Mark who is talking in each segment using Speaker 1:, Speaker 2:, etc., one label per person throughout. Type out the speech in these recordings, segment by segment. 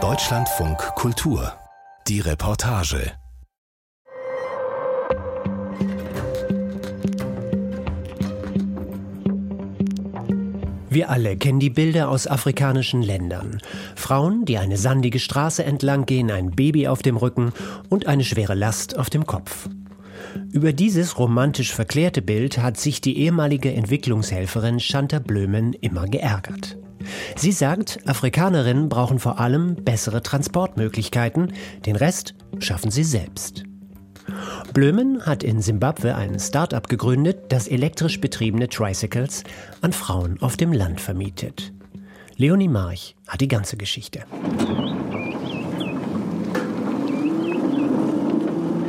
Speaker 1: Deutschlandfunk Kultur. Die Reportage.
Speaker 2: Wir alle kennen die Bilder aus afrikanischen Ländern. Frauen, die eine sandige Straße entlang gehen, ein Baby auf dem Rücken und eine schwere Last auf dem Kopf. Über dieses romantisch verklärte Bild hat sich die ehemalige Entwicklungshelferin Shanta Blömen immer geärgert. Sie sagt, Afrikanerinnen brauchen vor allem bessere Transportmöglichkeiten, den Rest schaffen sie selbst. Blömen hat in Simbabwe ein Start-up gegründet, das elektrisch betriebene Tricycles an Frauen auf dem Land vermietet. Leonie March hat die ganze Geschichte.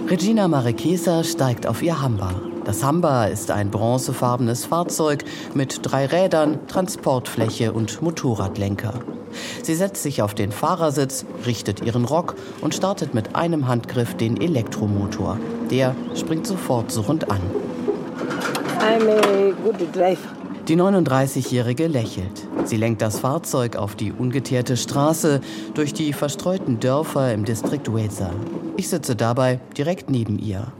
Speaker 3: Regina Marechesa steigt auf ihr Hamba. Das Hamba ist ein bronzefarbenes Fahrzeug mit drei Rädern, Transportfläche und Motorradlenker. Sie setzt sich auf den Fahrersitz, richtet ihren Rock und startet mit einem Handgriff den Elektromotor. Der springt sofort surrend an. I'm a good driver. Die 39-Jährige lächelt. Sie lenkt das Fahrzeug auf die ungeteerte Straße durch die verstreuten Dörfer im Distrikt Weza. Ich sitze dabei direkt neben ihr.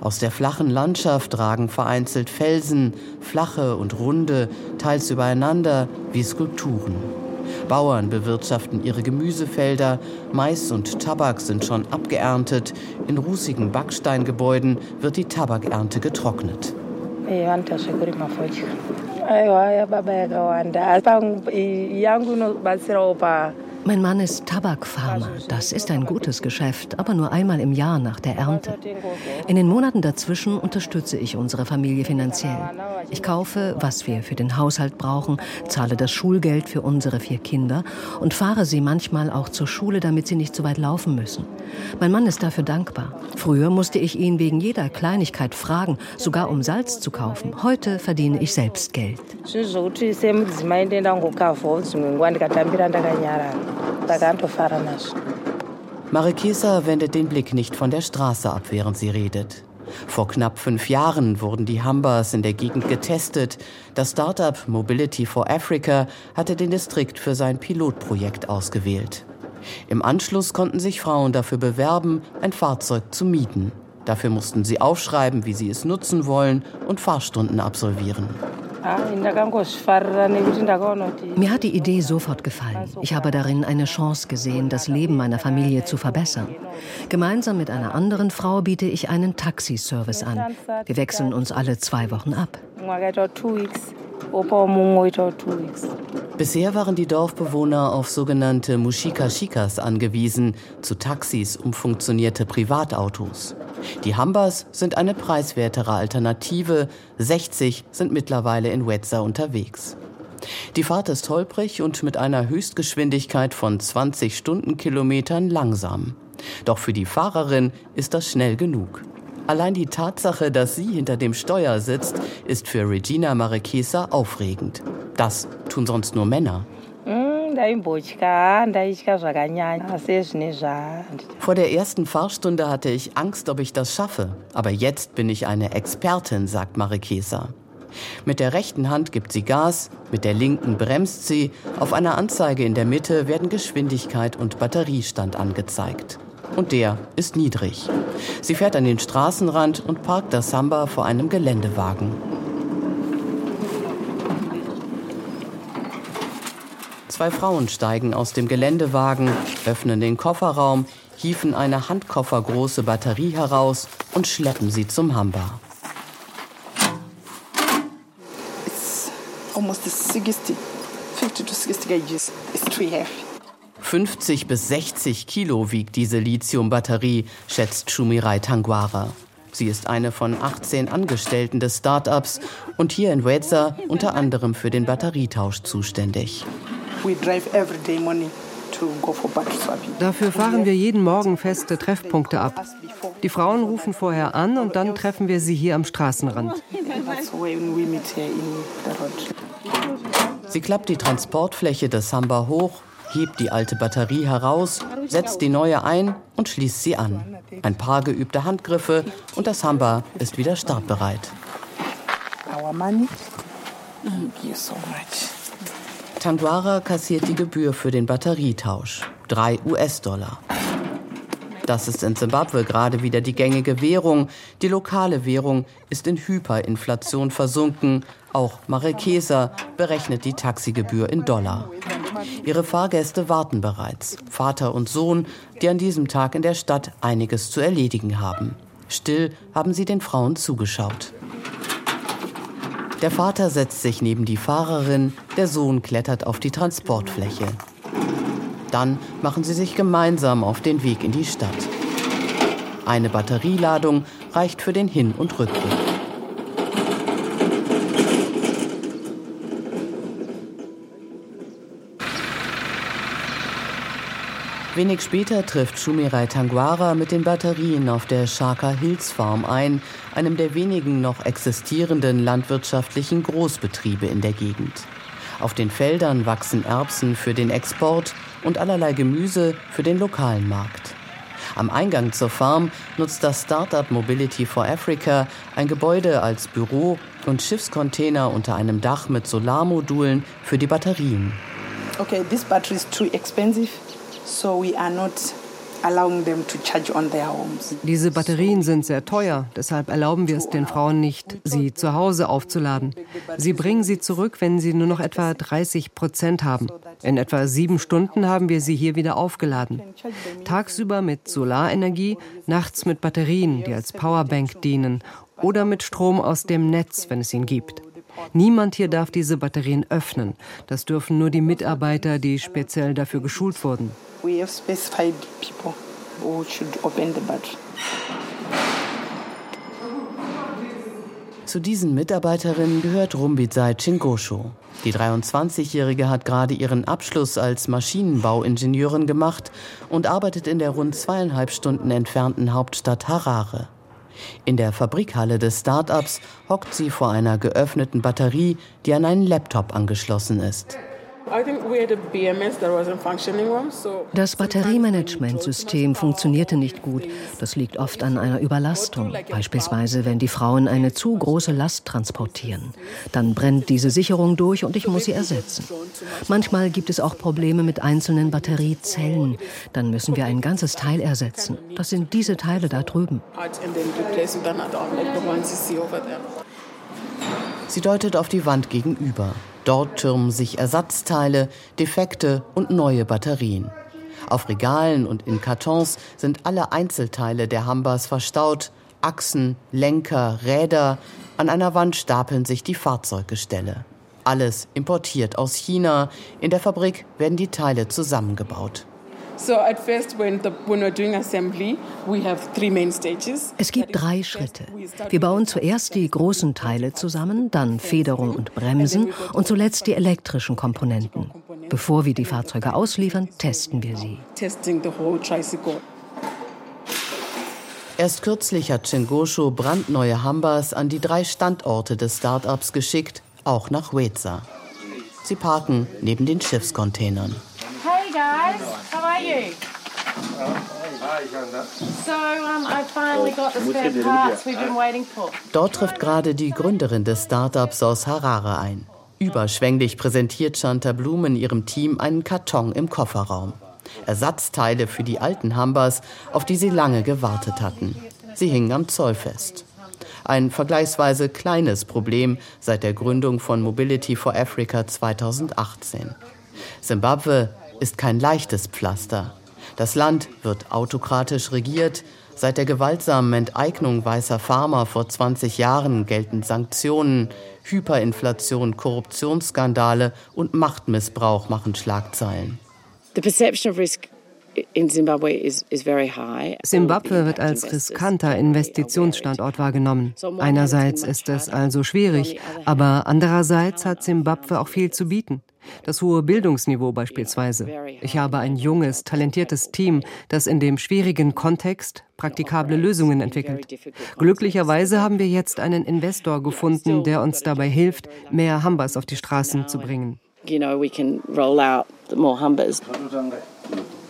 Speaker 3: Aus der flachen Landschaft ragen vereinzelt Felsen, flache und runde, teils übereinander wie Skulpturen. Bauern bewirtschaften ihre Gemüsefelder, Mais und Tabak sind schon abgeerntet, in rußigen Backsteingebäuden wird die Tabakernte getrocknet.
Speaker 4: Mein Mann ist Tabakfarmer. Das ist ein gutes Geschäft, aber nur einmal im Jahr nach der Ernte. In den Monaten dazwischen unterstütze ich unsere Familie finanziell. Ich kaufe, was wir für den Haushalt brauchen, zahle das Schulgeld für unsere vier Kinder und fahre sie manchmal auch zur Schule, damit sie nicht so weit laufen müssen. Mein Mann ist dafür dankbar. Früher musste ich ihn wegen jeder Kleinigkeit fragen, sogar um Salz zu kaufen. Heute verdiene ich selbst Geld.
Speaker 3: Marikesa wendet den Blick nicht von der Straße ab, während sie redet. Vor knapp fünf Jahren wurden die Hambas in der Gegend getestet. Das Startup Mobility for Africa hatte den Distrikt für sein Pilotprojekt ausgewählt. Im Anschluss konnten sich Frauen dafür bewerben, ein Fahrzeug zu mieten. Dafür mussten sie aufschreiben, wie sie es nutzen wollen und Fahrstunden absolvieren.
Speaker 4: Mir hat die Idee sofort gefallen. Ich habe darin eine Chance gesehen, das Leben meiner Familie zu verbessern. Gemeinsam mit einer anderen Frau biete ich einen Taxiservice an. Wir wechseln uns alle zwei Wochen ab.
Speaker 3: Bisher waren die Dorfbewohner auf sogenannte Mushika-Shikas angewiesen, zu Taxis umfunktionierte Privatautos. Die Hambas sind eine preiswertere Alternative, 60 sind mittlerweile in Wetza unterwegs. Die Fahrt ist holprig und mit einer Höchstgeschwindigkeit von 20 Stundenkilometern langsam. Doch für die Fahrerin ist das schnell genug. Allein die Tatsache, dass sie hinter dem Steuer sitzt, ist für Regina Marechesa aufregend. Das tun sonst nur Männer. Vor der ersten Fahrstunde hatte ich Angst, ob ich das schaffe. Aber jetzt bin ich eine Expertin, sagt Marechesa. Mit der rechten Hand gibt sie Gas, mit der linken bremst sie. Auf einer Anzeige in der Mitte werden Geschwindigkeit und Batteriestand angezeigt und der ist niedrig. Sie fährt an den Straßenrand und parkt das Samba vor einem Geländewagen. Zwei Frauen steigen aus dem Geländewagen, öffnen den Kofferraum, hieven eine handkoffergroße Batterie heraus und schleppen sie zum Hamba. It's almost 60, 50 to 60 kgs. It's too heavy. 50 bis 60 Kilo wiegt diese Lithium-Batterie, schätzt Shumirai Tangwara. Sie ist eine von 18 Angestellten des Start-ups und hier in Weza unter anderem für den Batterietausch zuständig.
Speaker 5: Dafür fahren wir jeden Morgen feste Treffpunkte ab. Die Frauen rufen vorher an und dann treffen wir sie hier am Straßenrand.
Speaker 3: Sie klappt die Transportfläche des Samba hoch hebt die alte Batterie heraus, setzt die neue ein und schließt sie an. Ein paar geübte Handgriffe und das Hamba ist wieder startbereit. Tanguara kassiert die Gebühr für den Batterietausch. Drei US-Dollar. Das ist in Zimbabwe gerade wieder die gängige Währung. Die lokale Währung ist in Hyperinflation versunken. Auch Marekeser berechnet die Taxigebühr in Dollar. Ihre Fahrgäste warten bereits, Vater und Sohn, die an diesem Tag in der Stadt einiges zu erledigen haben. Still haben sie den Frauen zugeschaut. Der Vater setzt sich neben die Fahrerin, der Sohn klettert auf die Transportfläche. Dann machen sie sich gemeinsam auf den Weg in die Stadt. Eine Batterieladung reicht für den Hin- und Rückweg. Wenig später trifft Shumirai Tanguara mit den Batterien auf der Shaka Hills Farm ein, einem der wenigen noch existierenden landwirtschaftlichen Großbetriebe in der Gegend. Auf den Feldern wachsen Erbsen für den Export und allerlei Gemüse für den lokalen Markt. Am Eingang zur Farm nutzt das Startup Mobility for Africa ein Gebäude als Büro und Schiffscontainer unter einem Dach mit Solarmodulen für die Batterien.
Speaker 6: Okay, this battery is too expensive, so we are not
Speaker 5: diese Batterien sind sehr teuer, deshalb erlauben wir es den Frauen nicht, sie zu Hause aufzuladen. Sie bringen sie zurück, wenn sie nur noch etwa 30 Prozent haben. In etwa sieben Stunden haben wir sie hier wieder aufgeladen. Tagsüber mit Solarenergie, nachts mit Batterien, die als Powerbank dienen oder mit Strom aus dem Netz, wenn es ihn gibt. Niemand hier darf diese Batterien öffnen. Das dürfen nur die Mitarbeiter, die speziell dafür geschult wurden. We have specified people who should open the battery.
Speaker 3: Zu diesen Mitarbeiterinnen gehört Rumbizai Chingosho. Die 23-Jährige hat gerade ihren Abschluss als Maschinenbauingenieurin gemacht und arbeitet in der rund zweieinhalb Stunden entfernten Hauptstadt Harare. In der Fabrikhalle des Start-ups hockt sie vor einer geöffneten Batterie, die an einen Laptop angeschlossen ist.
Speaker 4: Das Batteriemanagementsystem funktionierte nicht gut. Das liegt oft an einer Überlastung. Beispielsweise, wenn die Frauen eine zu große Last transportieren. Dann brennt diese Sicherung durch und ich muss sie ersetzen. Manchmal gibt es auch Probleme mit einzelnen Batteriezellen. Dann müssen wir ein ganzes Teil ersetzen. Das sind diese Teile da drüben.
Speaker 3: Sie deutet auf die Wand gegenüber. Dort türmen sich Ersatzteile, defekte und neue Batterien. Auf Regalen und in Kartons sind alle Einzelteile der Hambas verstaut, Achsen, Lenker, Räder. An einer Wand stapeln sich die Fahrzeuggestelle. Alles importiert aus China. In der Fabrik werden die Teile zusammengebaut.
Speaker 4: Es gibt drei Schritte. Wir bauen zuerst die großen Teile zusammen, dann Federung und Bremsen und zuletzt die elektrischen Komponenten. Bevor wir die Fahrzeuge ausliefern, testen wir sie.
Speaker 3: Erst kürzlich hat Chengosho brandneue Hambas an die drei Standorte des Startups geschickt, auch nach Weza. Sie parken neben den Schiffscontainern. Hey guys, you? Dort trifft gerade die Gründerin des Startups aus Harare ein. Überschwänglich präsentiert Shanta Blumen ihrem Team einen Karton im Kofferraum. Ersatzteile für die alten Hambas, auf die sie lange gewartet hatten. Sie hingen am Zoll fest. Ein vergleichsweise kleines Problem seit der Gründung von Mobility for Africa 2018. Simbabwe ist kein leichtes Pflaster. Das Land wird autokratisch regiert. Seit der gewaltsamen Enteignung weißer Farmer vor 20 Jahren gelten Sanktionen, Hyperinflation, Korruptionsskandale und Machtmissbrauch machen Schlagzeilen. The perception of risk
Speaker 5: Simbabwe wird als riskanter Investitionsstandort wahrgenommen. Einerseits ist es also schwierig, aber andererseits hat Simbabwe auch viel zu bieten. Das hohe Bildungsniveau beispielsweise. Ich habe ein junges, talentiertes Team, das in dem schwierigen Kontext praktikable Lösungen entwickelt. Glücklicherweise haben wir jetzt einen Investor gefunden, der uns dabei hilft, mehr Hambas auf die Straßen zu bringen.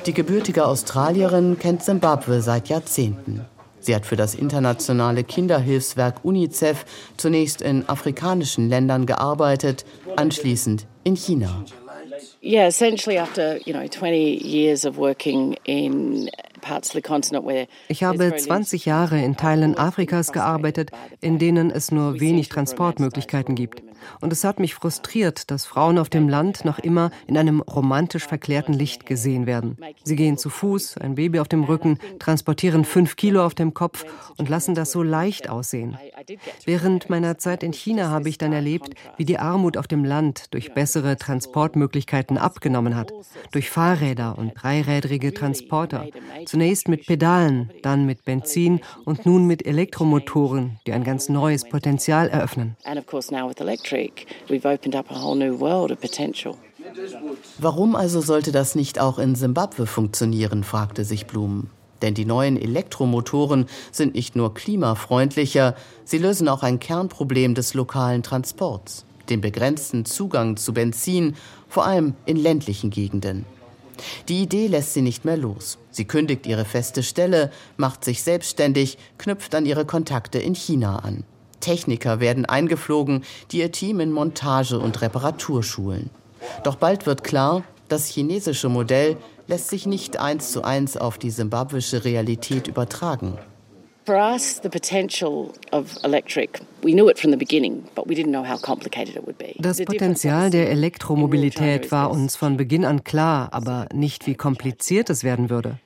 Speaker 3: Die gebürtige Australierin kennt Simbabwe seit Jahrzehnten. Sie hat für das internationale Kinderhilfswerk UNICEF zunächst in afrikanischen Ländern gearbeitet, anschließend in China.
Speaker 7: Yeah, essentially after, you know, 20 years of working in
Speaker 5: ich habe 20 Jahre in Teilen Afrikas gearbeitet, in denen es nur wenig Transportmöglichkeiten gibt. Und es hat mich frustriert, dass Frauen auf dem Land noch immer in einem romantisch verklärten Licht gesehen werden. Sie gehen zu Fuß, ein Baby auf dem Rücken, transportieren fünf Kilo auf dem Kopf und lassen das so leicht aussehen. Während meiner Zeit in China habe ich dann erlebt, wie die Armut auf dem Land durch bessere Transportmöglichkeiten abgenommen hat. Durch Fahrräder und dreirädrige Transporter. Zunächst mit Pedalen, dann mit Benzin und nun mit Elektromotoren, die ein ganz neues Potenzial eröffnen.
Speaker 3: Warum also sollte das nicht auch in Simbabwe funktionieren, fragte sich Blum. Denn die neuen Elektromotoren sind nicht nur klimafreundlicher, sie lösen auch ein Kernproblem des lokalen Transports, den begrenzten Zugang zu Benzin, vor allem in ländlichen Gegenden. Die Idee lässt sie nicht mehr los. Sie kündigt ihre feste Stelle, macht sich selbstständig, knüpft an ihre Kontakte in China an. Techniker werden eingeflogen, die ihr Team in Montage und Reparatur schulen. Doch bald wird klar, das chinesische Modell lässt sich nicht eins zu eins auf die simbabwische Realität übertragen.
Speaker 5: Das Potenzial der Elektromobilität war uns von Beginn an klar, aber nicht, wie kompliziert es werden würde.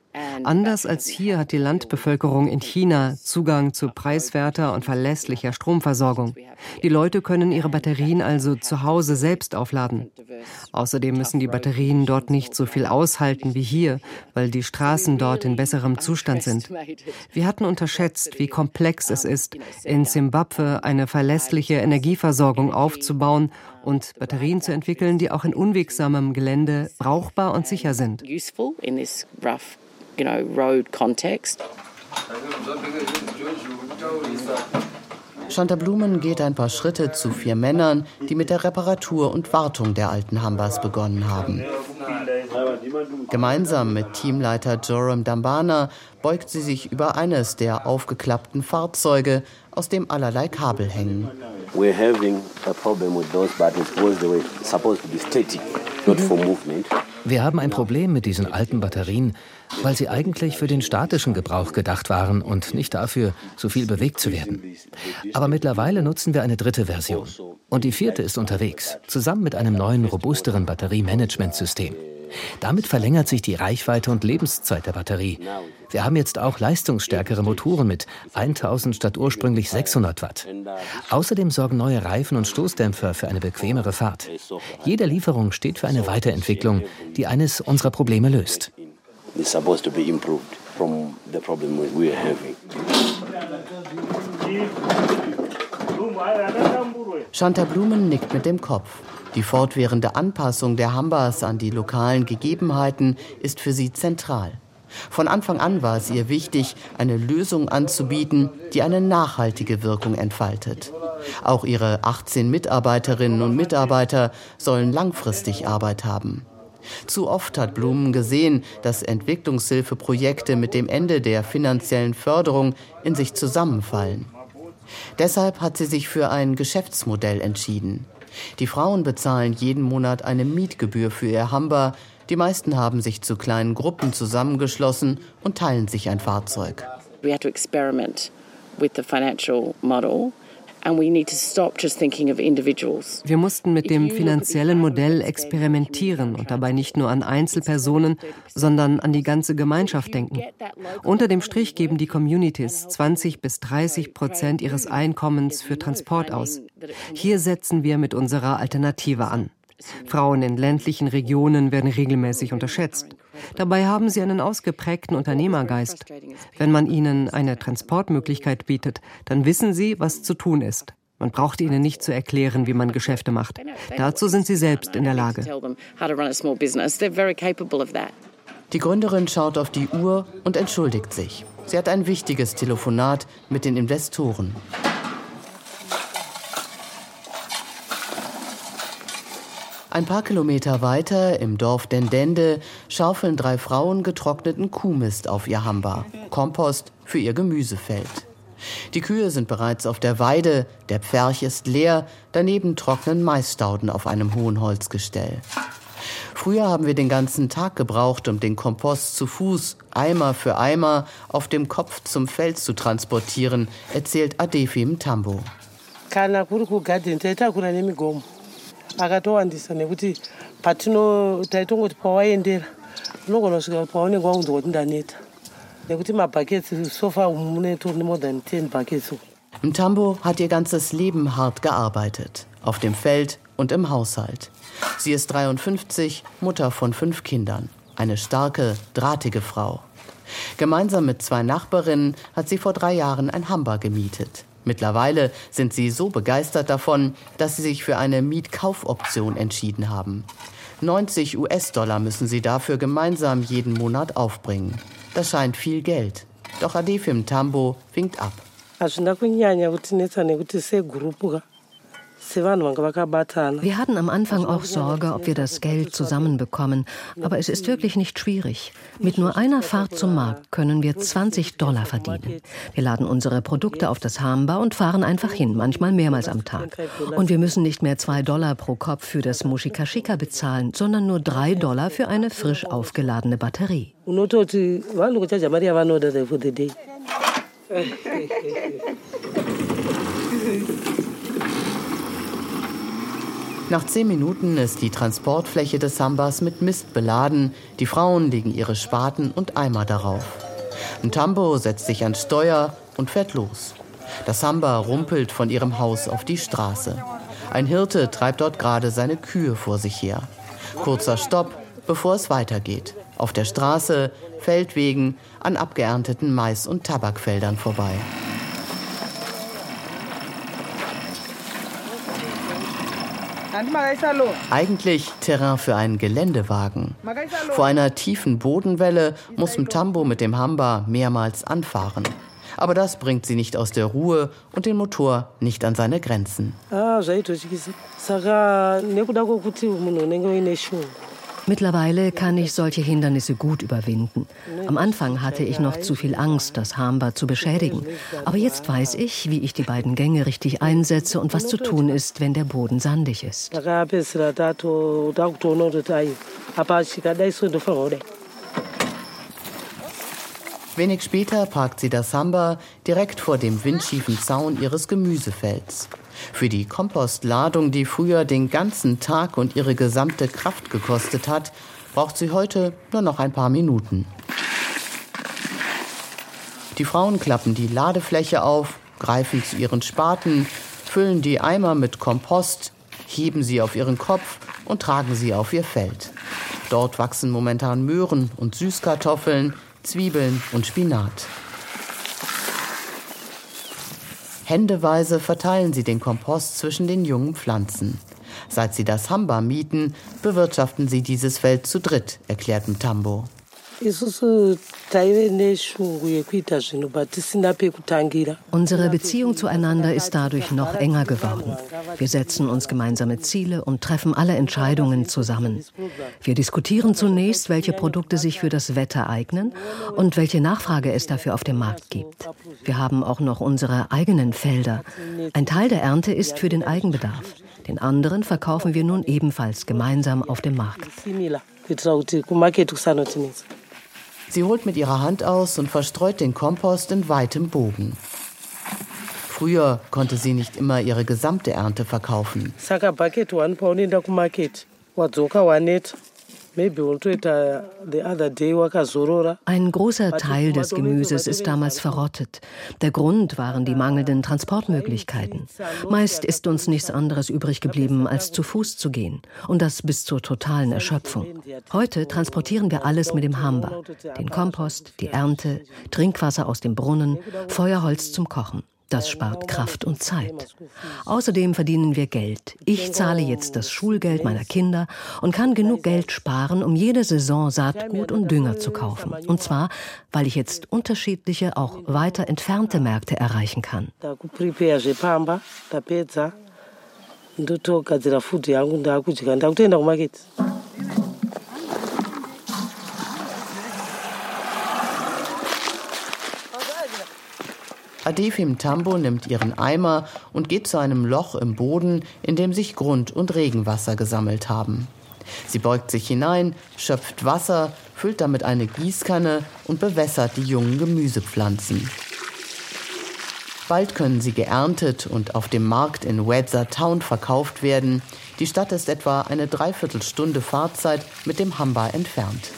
Speaker 5: Anders als hier hat die Landbevölkerung in China Zugang zu preiswerter und verlässlicher Stromversorgung. Die Leute können ihre Batterien also zu Hause selbst aufladen. Außerdem müssen die Batterien dort nicht so viel aushalten wie hier, weil die Straßen dort in besserem Zustand sind. Wir hatten unterschätzt, wie komplex es ist, in Simbabwe eine verlässliche Energieversorgung aufzubauen und Batterien zu entwickeln, die auch in unwegsamem Gelände brauchbar und sicher sind
Speaker 3: you know, road context. Shanta Blumen geht ein paar Schritte zu vier Männern, die mit der Reparatur und Wartung der alten Hambas begonnen haben. Gemeinsam mit Teamleiter Joram Dambana beugt sie sich über eines der aufgeklappten Fahrzeuge, aus dem allerlei Kabel hängen. We're having a problem with those buttons because they were supposed to be static,
Speaker 8: not for movement. Wir haben ein Problem mit diesen alten Batterien, weil sie eigentlich für den statischen Gebrauch gedacht waren und nicht dafür, so viel bewegt zu werden. Aber mittlerweile nutzen wir eine dritte Version. Und die vierte ist unterwegs, zusammen mit einem neuen, robusteren Batteriemanagementsystem. Damit verlängert sich die Reichweite und Lebenszeit der Batterie. Wir haben jetzt auch leistungsstärkere Motoren mit 1000 statt ursprünglich 600 Watt. Außerdem sorgen neue Reifen und Stoßdämpfer für eine bequemere Fahrt. Jede Lieferung steht für eine Weiterentwicklung, die eines unserer Probleme löst.
Speaker 3: Shanta Blumen nickt mit dem Kopf. Die fortwährende Anpassung der Hambas an die lokalen Gegebenheiten ist für sie zentral. Von Anfang an war es ihr wichtig, eine Lösung anzubieten, die eine nachhaltige Wirkung entfaltet. Auch ihre 18 Mitarbeiterinnen und Mitarbeiter sollen langfristig Arbeit haben. Zu oft hat Blumen gesehen, dass Entwicklungshilfeprojekte mit dem Ende der finanziellen Förderung in sich zusammenfallen. Deshalb hat sie sich für ein Geschäftsmodell entschieden. Die Frauen bezahlen jeden Monat eine Mietgebühr für ihr Hamba. Die meisten haben sich zu kleinen Gruppen zusammengeschlossen und teilen sich ein Fahrzeug. We had to experiment with the financial model
Speaker 5: wir mussten mit dem finanziellen Modell experimentieren und dabei nicht nur an Einzelpersonen, sondern an die ganze Gemeinschaft denken. Unter dem Strich geben die Communities 20 bis 30 Prozent ihres Einkommens für Transport aus. Hier setzen wir mit unserer Alternative an. Frauen in ländlichen Regionen werden regelmäßig unterschätzt. Dabei haben sie einen ausgeprägten Unternehmergeist. Wenn man ihnen eine Transportmöglichkeit bietet, dann wissen sie, was zu tun ist. Man braucht ihnen nicht zu erklären, wie man Geschäfte macht. Dazu sind sie selbst in der Lage.
Speaker 3: Die Gründerin schaut auf die Uhr und entschuldigt sich. Sie hat ein wichtiges Telefonat mit den Investoren. Ein paar Kilometer weiter im Dorf Dendende schaufeln drei Frauen getrockneten Kuhmist auf ihr Hamba, Kompost für ihr Gemüsefeld. Die Kühe sind bereits auf der Weide, der Pferch ist leer, daneben trocknen Maisstauden auf einem hohen Holzgestell. Früher haben wir den ganzen Tag gebraucht, um den Kompost zu Fuß, Eimer für Eimer, auf dem Kopf zum Feld zu transportieren, erzählt Adefim Tambo.
Speaker 9: Akatowandisa nekuti patino taitongoti pawaendera unogona kusvika paunenge waunzwa kuti ndaneta nekuti mabhaketsi sofa umu mune tori more than 10 buckets
Speaker 3: Mtambo hat ihr ganzes Leben hart gearbeitet, auf dem Feld und im Haushalt. Sie ist 53, Mutter von fünf Kindern, eine starke, drahtige Frau. Gemeinsam mit zwei Nachbarinnen hat sie vor drei Jahren ein Hamba gemietet. Mittlerweile sind sie so begeistert davon, dass sie sich für eine Mietkaufoption entschieden haben. 90 US-Dollar müssen sie dafür gemeinsam jeden Monat aufbringen. Das scheint viel Geld. Doch Adefim Tambo winkt ab.
Speaker 4: Wir hatten am Anfang auch Sorge, ob wir das Geld zusammenbekommen. Aber es ist wirklich nicht schwierig. Mit nur einer Fahrt zum Markt können wir 20 Dollar verdienen. Wir laden unsere Produkte auf das Hamba und fahren einfach hin, manchmal mehrmals am Tag. Und wir müssen nicht mehr zwei Dollar pro Kopf für das Mushikashika bezahlen, sondern nur drei Dollar für eine frisch aufgeladene Batterie.
Speaker 9: unototi vanhu kuchaja mari yavanoda for the day
Speaker 3: Nach zehn Minuten ist die Transportfläche des Sambas mit Mist beladen. Die Frauen legen ihre Spaten und Eimer darauf. Ntambo setzt sich ans Steuer und fährt los. Das Samba rumpelt von ihrem Haus auf die Straße. Ein Hirte treibt dort gerade seine Kühe vor sich her. Kurzer Stopp, bevor es weitergeht. Auf der Straße, Feldwegen, an abgeernteten Mais- und Tabakfeldern vorbei. Eigentlich Terrain für einen Geländewagen. Vor einer tiefen Bodenwelle muss Mtambo mit dem Hamba mehrmals anfahren. Aber das bringt sie nicht aus der Ruhe und den Motor nicht an seine Grenzen.
Speaker 9: ah
Speaker 4: Mittlerweile kann ich solche Hindernisse gut überwinden. Am Anfang hatte ich noch zu viel Angst, das Hamba zu beschädigen. Aber jetzt weiß ich, wie ich die beiden Gänge richtig einsetze und was zu tun ist, wenn der Boden sandig ist.
Speaker 3: Wenig später parkt sie das Samba direkt vor dem windschiefen Zaun ihres Gemüsefelds. Für die Kompostladung, die früher den ganzen Tag und ihre gesamte Kraft gekostet hat, braucht sie heute nur noch ein paar Minuten. Die Frauen klappen die Ladefläche auf, greifen zu ihren Spaten, füllen die Eimer mit Kompost, heben sie auf ihren Kopf und tragen sie auf ihr Feld. Dort wachsen momentan Möhren und Süßkartoffeln, Zwiebeln und Spinat. Händeweise verteilen sie den Kompost zwischen den jungen Pflanzen. Seit sie das Hamba mieten, bewirtschaften sie dieses Feld zu dritt, erklärt Mtambo.
Speaker 4: Unsere Beziehung zueinander ist dadurch noch enger geworden. Wir setzen uns gemeinsame Ziele und treffen alle Entscheidungen zusammen. Wir diskutieren zunächst, welche Produkte sich für das Wetter eignen und welche Nachfrage es dafür auf dem Markt gibt. Wir haben auch noch unsere eigenen Felder. Ein Teil der Ernte ist für den Eigenbedarf. Den anderen verkaufen wir nun ebenfalls gemeinsam auf dem Markt.
Speaker 3: Sie holt mit ihrer Hand aus und verstreut den Kompost in weitem Bogen. Früher konnte sie nicht immer ihre gesamte Ernte verkaufen.
Speaker 4: Ein großer Teil des Gemüses ist damals verrottet. Der Grund waren die mangelnden Transportmöglichkeiten. Meist ist uns nichts anderes übrig geblieben, als zu Fuß zu gehen. Und das bis zur totalen Erschöpfung. Heute transportieren wir alles mit dem Hamba. Den Kompost, die Ernte, Trinkwasser aus dem Brunnen, Feuerholz zum Kochen. Das spart Kraft und Zeit. Außerdem verdienen wir Geld. Ich zahle jetzt das Schulgeld meiner Kinder und kann genug Geld sparen, um jede Saison Saatgut und Dünger zu kaufen. Und zwar, weil ich jetzt unterschiedliche, auch weiter entfernte Märkte erreichen kann.
Speaker 3: Adefim Tambo nimmt ihren Eimer und geht zu einem Loch im Boden, in dem sich Grund- und Regenwasser gesammelt haben. Sie beugt sich hinein, schöpft Wasser, füllt damit eine Gießkanne und bewässert die jungen Gemüsepflanzen. Bald können sie geerntet und auf dem Markt in Wedza Town verkauft werden. Die Stadt ist etwa eine Dreiviertelstunde Fahrzeit mit dem Hamba entfernt.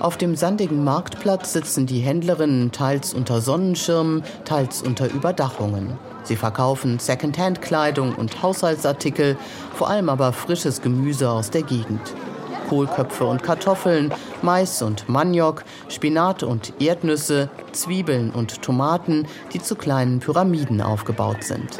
Speaker 3: Auf dem sandigen Marktplatz sitzen die Händlerinnen teils unter Sonnenschirmen, teils unter Überdachungen. Sie verkaufen Secondhand-Kleidung und Haushaltsartikel, vor allem aber frisches Gemüse aus der Gegend. Kohlköpfe und Kartoffeln, Mais und Maniok, Spinat und Erdnüsse, Zwiebeln und Tomaten, die zu kleinen Pyramiden aufgebaut sind.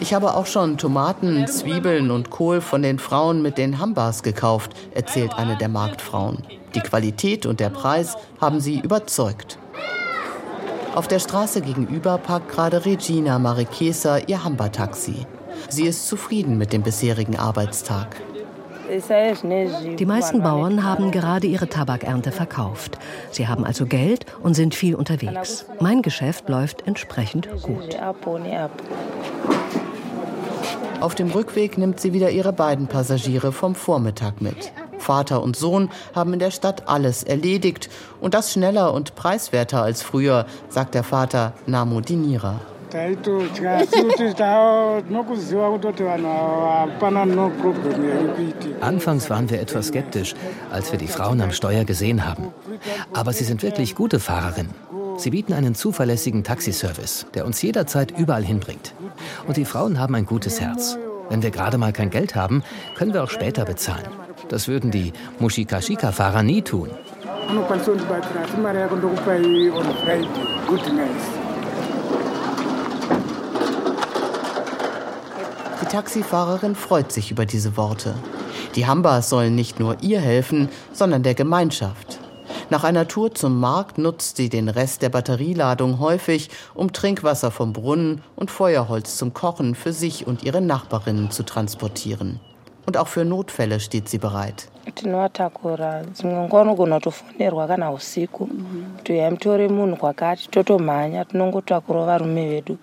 Speaker 3: Ich habe auch schon Tomaten, Zwiebeln und Kohl von den Frauen mit den Hambas gekauft, erzählt eine der Marktfrauen. Die Qualität und der Preis haben sie überzeugt. Auf der Straße gegenüber parkt gerade Regina Marikesa ihr Hamba-Taxi. Sie ist zufrieden mit dem bisherigen Arbeitstag.
Speaker 4: Die meisten Bauern haben gerade ihre Tabakernte verkauft. Sie haben also Geld und sind viel unterwegs. Mein Geschäft läuft entsprechend gut.
Speaker 3: Auf dem Rückweg nimmt sie wieder ihre beiden Passagiere vom Vormittag mit. Vater und Sohn haben in der Stadt alles erledigt und das schneller und preiswerter als früher, sagt der Vater Namo Dinira.
Speaker 8: Anfangs waren wir etwas skeptisch, als wir die Frauen am Steuer gesehen haben. Aber sie sind wirklich gute Fahrerinnen. Sie bieten einen zuverlässigen Taxiservice, der uns jederzeit überall hinbringt. Und die Frauen haben ein gutes Herz. Wenn wir gerade mal kein Geld haben, können wir auch später bezahlen. Das würden die Mushikashika-Fahrer nie tun.
Speaker 3: Die Taxifahrerin freut sich über diese Worte. Die Hambas sollen nicht nur ihr helfen, sondern der Gemeinschaft. Nach einer Tour zum Markt nutzt sie den Rest der Batterieladung häufig, um Trinkwasser vom Brunnen und Feuerholz zum Kochen für sich und ihre Nachbarinnen zu transportieren. Und auch für Notfälle steht sie bereit.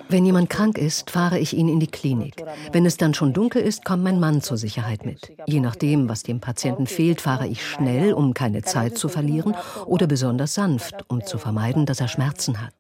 Speaker 4: Wenn jemand krank ist, fahre ich ihn in die Klinik. Wenn es dann schon dunkel ist, kommt mein Mann zur Sicherheit mit. Je nachdem, was dem Patienten fehlt, fahre ich schnell, um keine Zeit zu verlieren, oder besonders sanft, um zu vermeiden, dass er Schmerzen hat.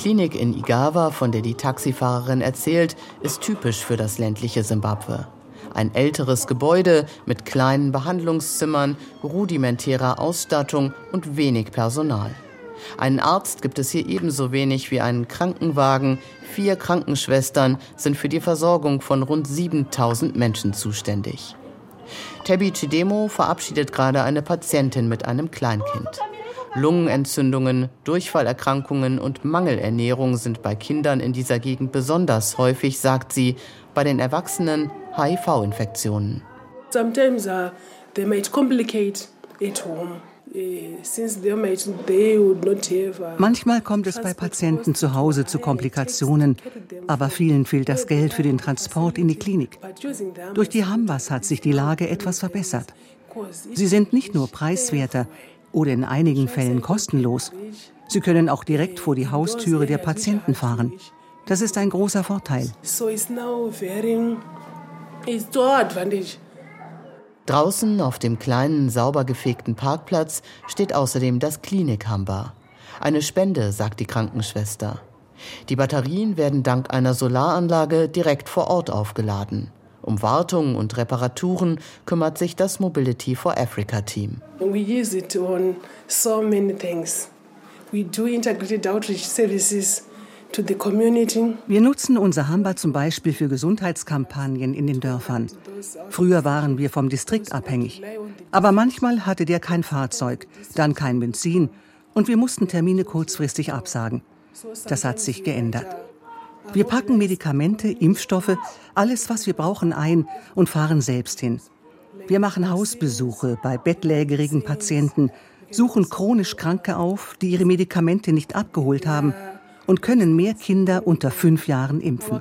Speaker 3: Klinik in Igawa, von der die Taxifahrerin erzählt, ist typisch für das ländliche Simbabwe. Ein älteres Gebäude mit kleinen Behandlungszimmern, rudimentärer Ausstattung und wenig Personal. Einen Arzt gibt es hier ebenso wenig wie einen Krankenwagen. Vier Krankenschwestern sind für die Versorgung von rund 7000 Menschen zuständig. Tebi Chidemo verabschiedet gerade eine Patientin mit einem Kleinkind. Lungenentzündungen, Durchfallerkrankungen und Mangelernährung sind bei Kindern in dieser Gegend besonders häufig, sagt sie, bei den Erwachsenen HIV-Infektionen. Sometimes uh, they might complicate
Speaker 10: at home. Uh, Manchmal kommt es bei Patienten zu Hause zu Komplikationen, aber vielen fehlt das Geld für den Transport in die Klinik. Durch die Hambas hat sich die Lage etwas verbessert. Sie sind nicht nur preiswerter, oder in einigen Fällen kostenlos. Sie können auch direkt vor die Haustüre der Patienten fahren. Das ist ein großer Vorteil.
Speaker 3: Draußen auf dem kleinen, sauber gefegten Parkplatz steht außerdem das Klinik-Hamba. Eine Spende, sagt die Krankenschwester. Die Batterien werden dank einer Solaranlage direkt vor Ort aufgeladen. Um Wartung und Reparaturen kümmert sich das Mobility for Africa Team. We use it on so many things.
Speaker 10: We do integrated outreach services wir nutzen unser Hamba zum Beispiel für Gesundheitskampagnen in den Dörfern. Früher waren wir vom Distrikt abhängig. Aber manchmal hatte der kein Fahrzeug, dann kein Benzin und wir mussten Termine kurzfristig absagen. Das hat sich geändert. Wir packen Medikamente, Impfstoffe, alles, was wir brauchen, ein und fahren selbst hin. Wir machen Hausbesuche bei bettlägerigen Patienten suchen chronisch Kranke auf, die ihre Medikamente nicht abgeholt haben und können mehr Kinder unter fünf Jahren impfen.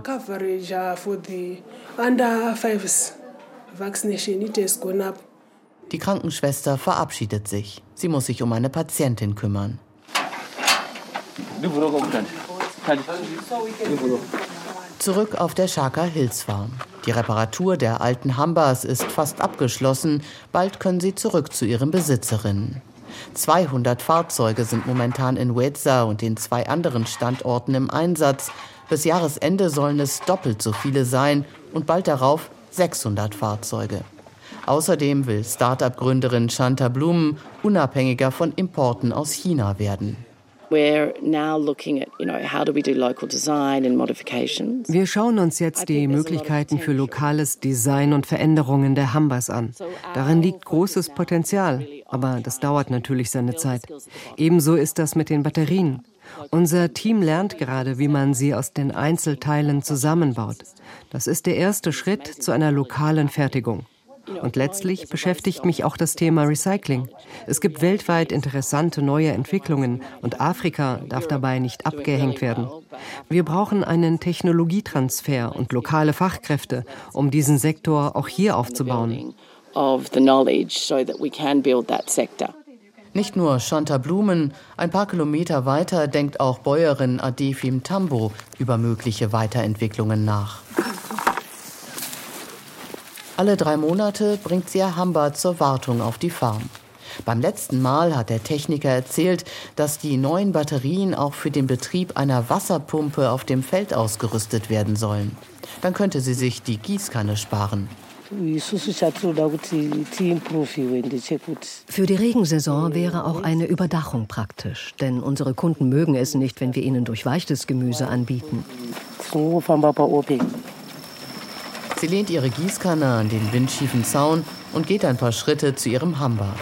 Speaker 3: Die Krankenschwester verabschiedet sich. Sie muss sich um eine Patientin kümmern. Zurück auf der Shaka Hills Farm. Die Reparatur der alten Hambas ist fast abgeschlossen. Bald können sie zurück zu ihren Besitzerinnen. 200 Fahrzeuge sind momentan in Weza und den zwei anderen Standorten im Einsatz. Bis Jahresende sollen es doppelt so viele sein und bald darauf 600 Fahrzeuge. Außerdem will Start-up-Gründerin Shanta Blumen unabhängiger von Importen aus China werden.
Speaker 7: Wir
Speaker 5: schauen uns jetzt die Möglichkeiten für lokales Design und Veränderungen der Hambas an. Darin liegt großes Potenzial, aber das dauert natürlich seine Zeit. Ebenso ist das mit den Batterien. Unser Team lernt gerade, wie man sie aus den Einzelteilen zusammenbaut. Das ist der erste Schritt zu einer lokalen Fertigung. Und letztlich beschäftigt mich auch das Thema Recycling. Es gibt weltweit interessante neue Entwicklungen und Afrika darf dabei nicht abgehängt werden. Wir brauchen einen Technologietransfer und lokale Fachkräfte, um diesen Sektor auch hier aufzubauen.
Speaker 3: Nicht nur Shanta Blumen, ein paar Kilometer weiter denkt auch Bäuerin Adefim Tambo über mögliche Weiterentwicklungen nach. Alle drei Monate bringt sie Hamba zur Wartung auf die Farm. Beim letzten Mal hat der Techniker erzählt, dass die neuen Batterien auch für den Betrieb einer Wasserpumpe auf dem Feld ausgerüstet werden sollen. Dann könnte sie sich die Gießkanne sparen.
Speaker 4: Für die Regensaison wäre auch eine Überdachung praktisch, denn unsere Kunden mögen es nicht, wenn wir ihnen durchweichtes Gemüse anbieten.
Speaker 3: Sie lehnt ihre Gießkanne an den windschiefen Zaun und geht ein paar Schritte zu ihrem Hamba.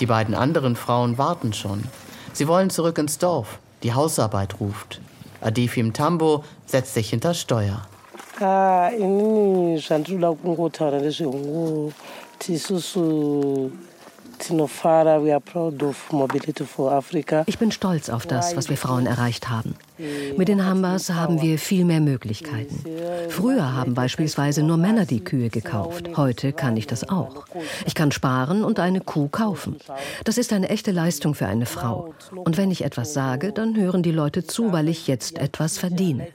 Speaker 3: Die beiden anderen Frauen warten schon. Sie wollen zurück ins Dorf. Die Hausarbeit ruft. Adifim Tambo setzt sich hinter Steuer. Ah,
Speaker 4: ich bin stolz auf das, was wir Frauen erreicht haben. Mit den Hambas haben wir viel mehr Möglichkeiten. Früher haben beispielsweise nur Männer die Kühe gekauft. Heute kann ich das auch. Ich kann sparen und eine Kuh kaufen. Das ist eine echte Leistung für eine Frau. Und wenn ich etwas sage, dann hören die Leute zu, weil ich jetzt etwas verdiene.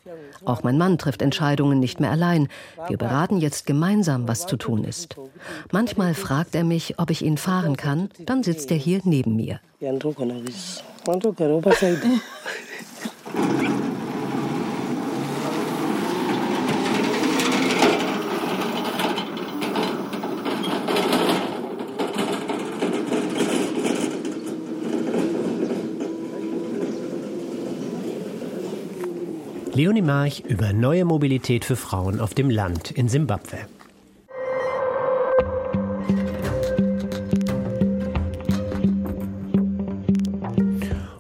Speaker 4: Auch mein Mann trifft Entscheidungen nicht mehr allein. Wir beraten jetzt gemeinsam, was zu tun ist. Manchmal fragt er mich, ob ich ihn fahren kann. Dann sitzt er hier neben mir.
Speaker 2: Leonie March über neue Mobilität für Frauen auf dem Land in Simbabwe.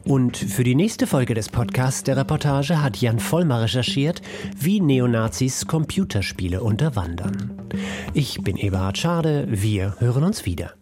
Speaker 2: Und für die nächste Folge des Podcasts der Reportage hat Jan Vollmer recherchiert, wie Neonazis Computerspiele unterwandern. Ich bin Eberhard Schade, wir hören uns wieder.